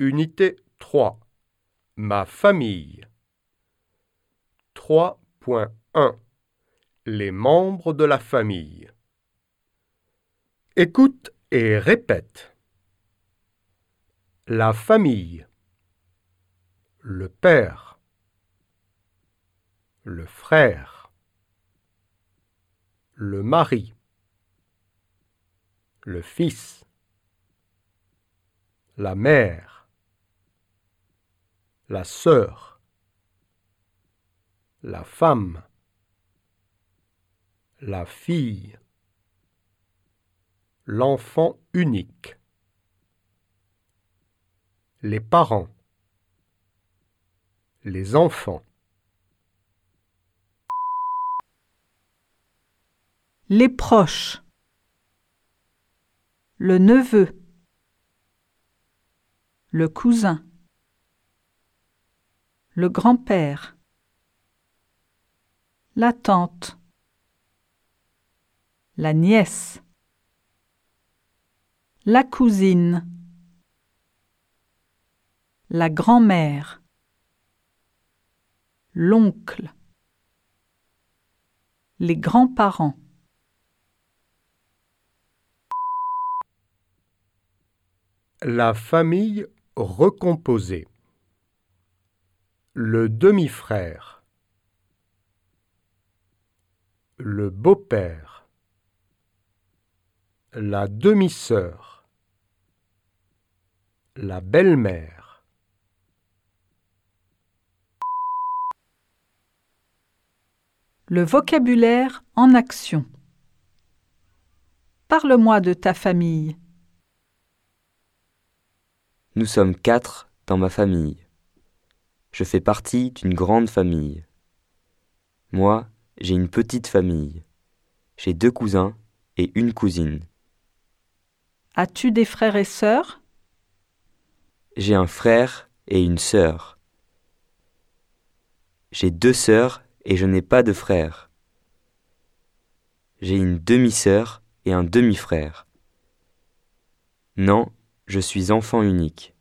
Unité 3. Ma famille. 3.1. Les membres de la famille. Écoute et répète. La famille. Le père. Le frère. Le mari. Le fils. La mère. La sœur. La femme. La fille. L'enfant unique. Les parents. Les enfants. Les proches. Le neveu. Le cousin. Le grand-père. La tante. La nièce. La cousine. La grand-mère. L'oncle. Les grands-parents. La famille recomposée. Le demi-frère. Le beau-père. La demi-sœur. La belle-mère. Le vocabulaire en action. Parle-moi de ta famille. Nous sommes quatre dans ma famille. Je fais partie d'une grande famille. Moi, j'ai une petite famille. J'ai deux cousins et une cousine. As-tu des frères et sœurs? J'ai un frère et une sœur. J'ai deux sœurs et je n'ai pas de frère. J'ai une demi-sœur et un demi-frère. Non, je suis enfant unique.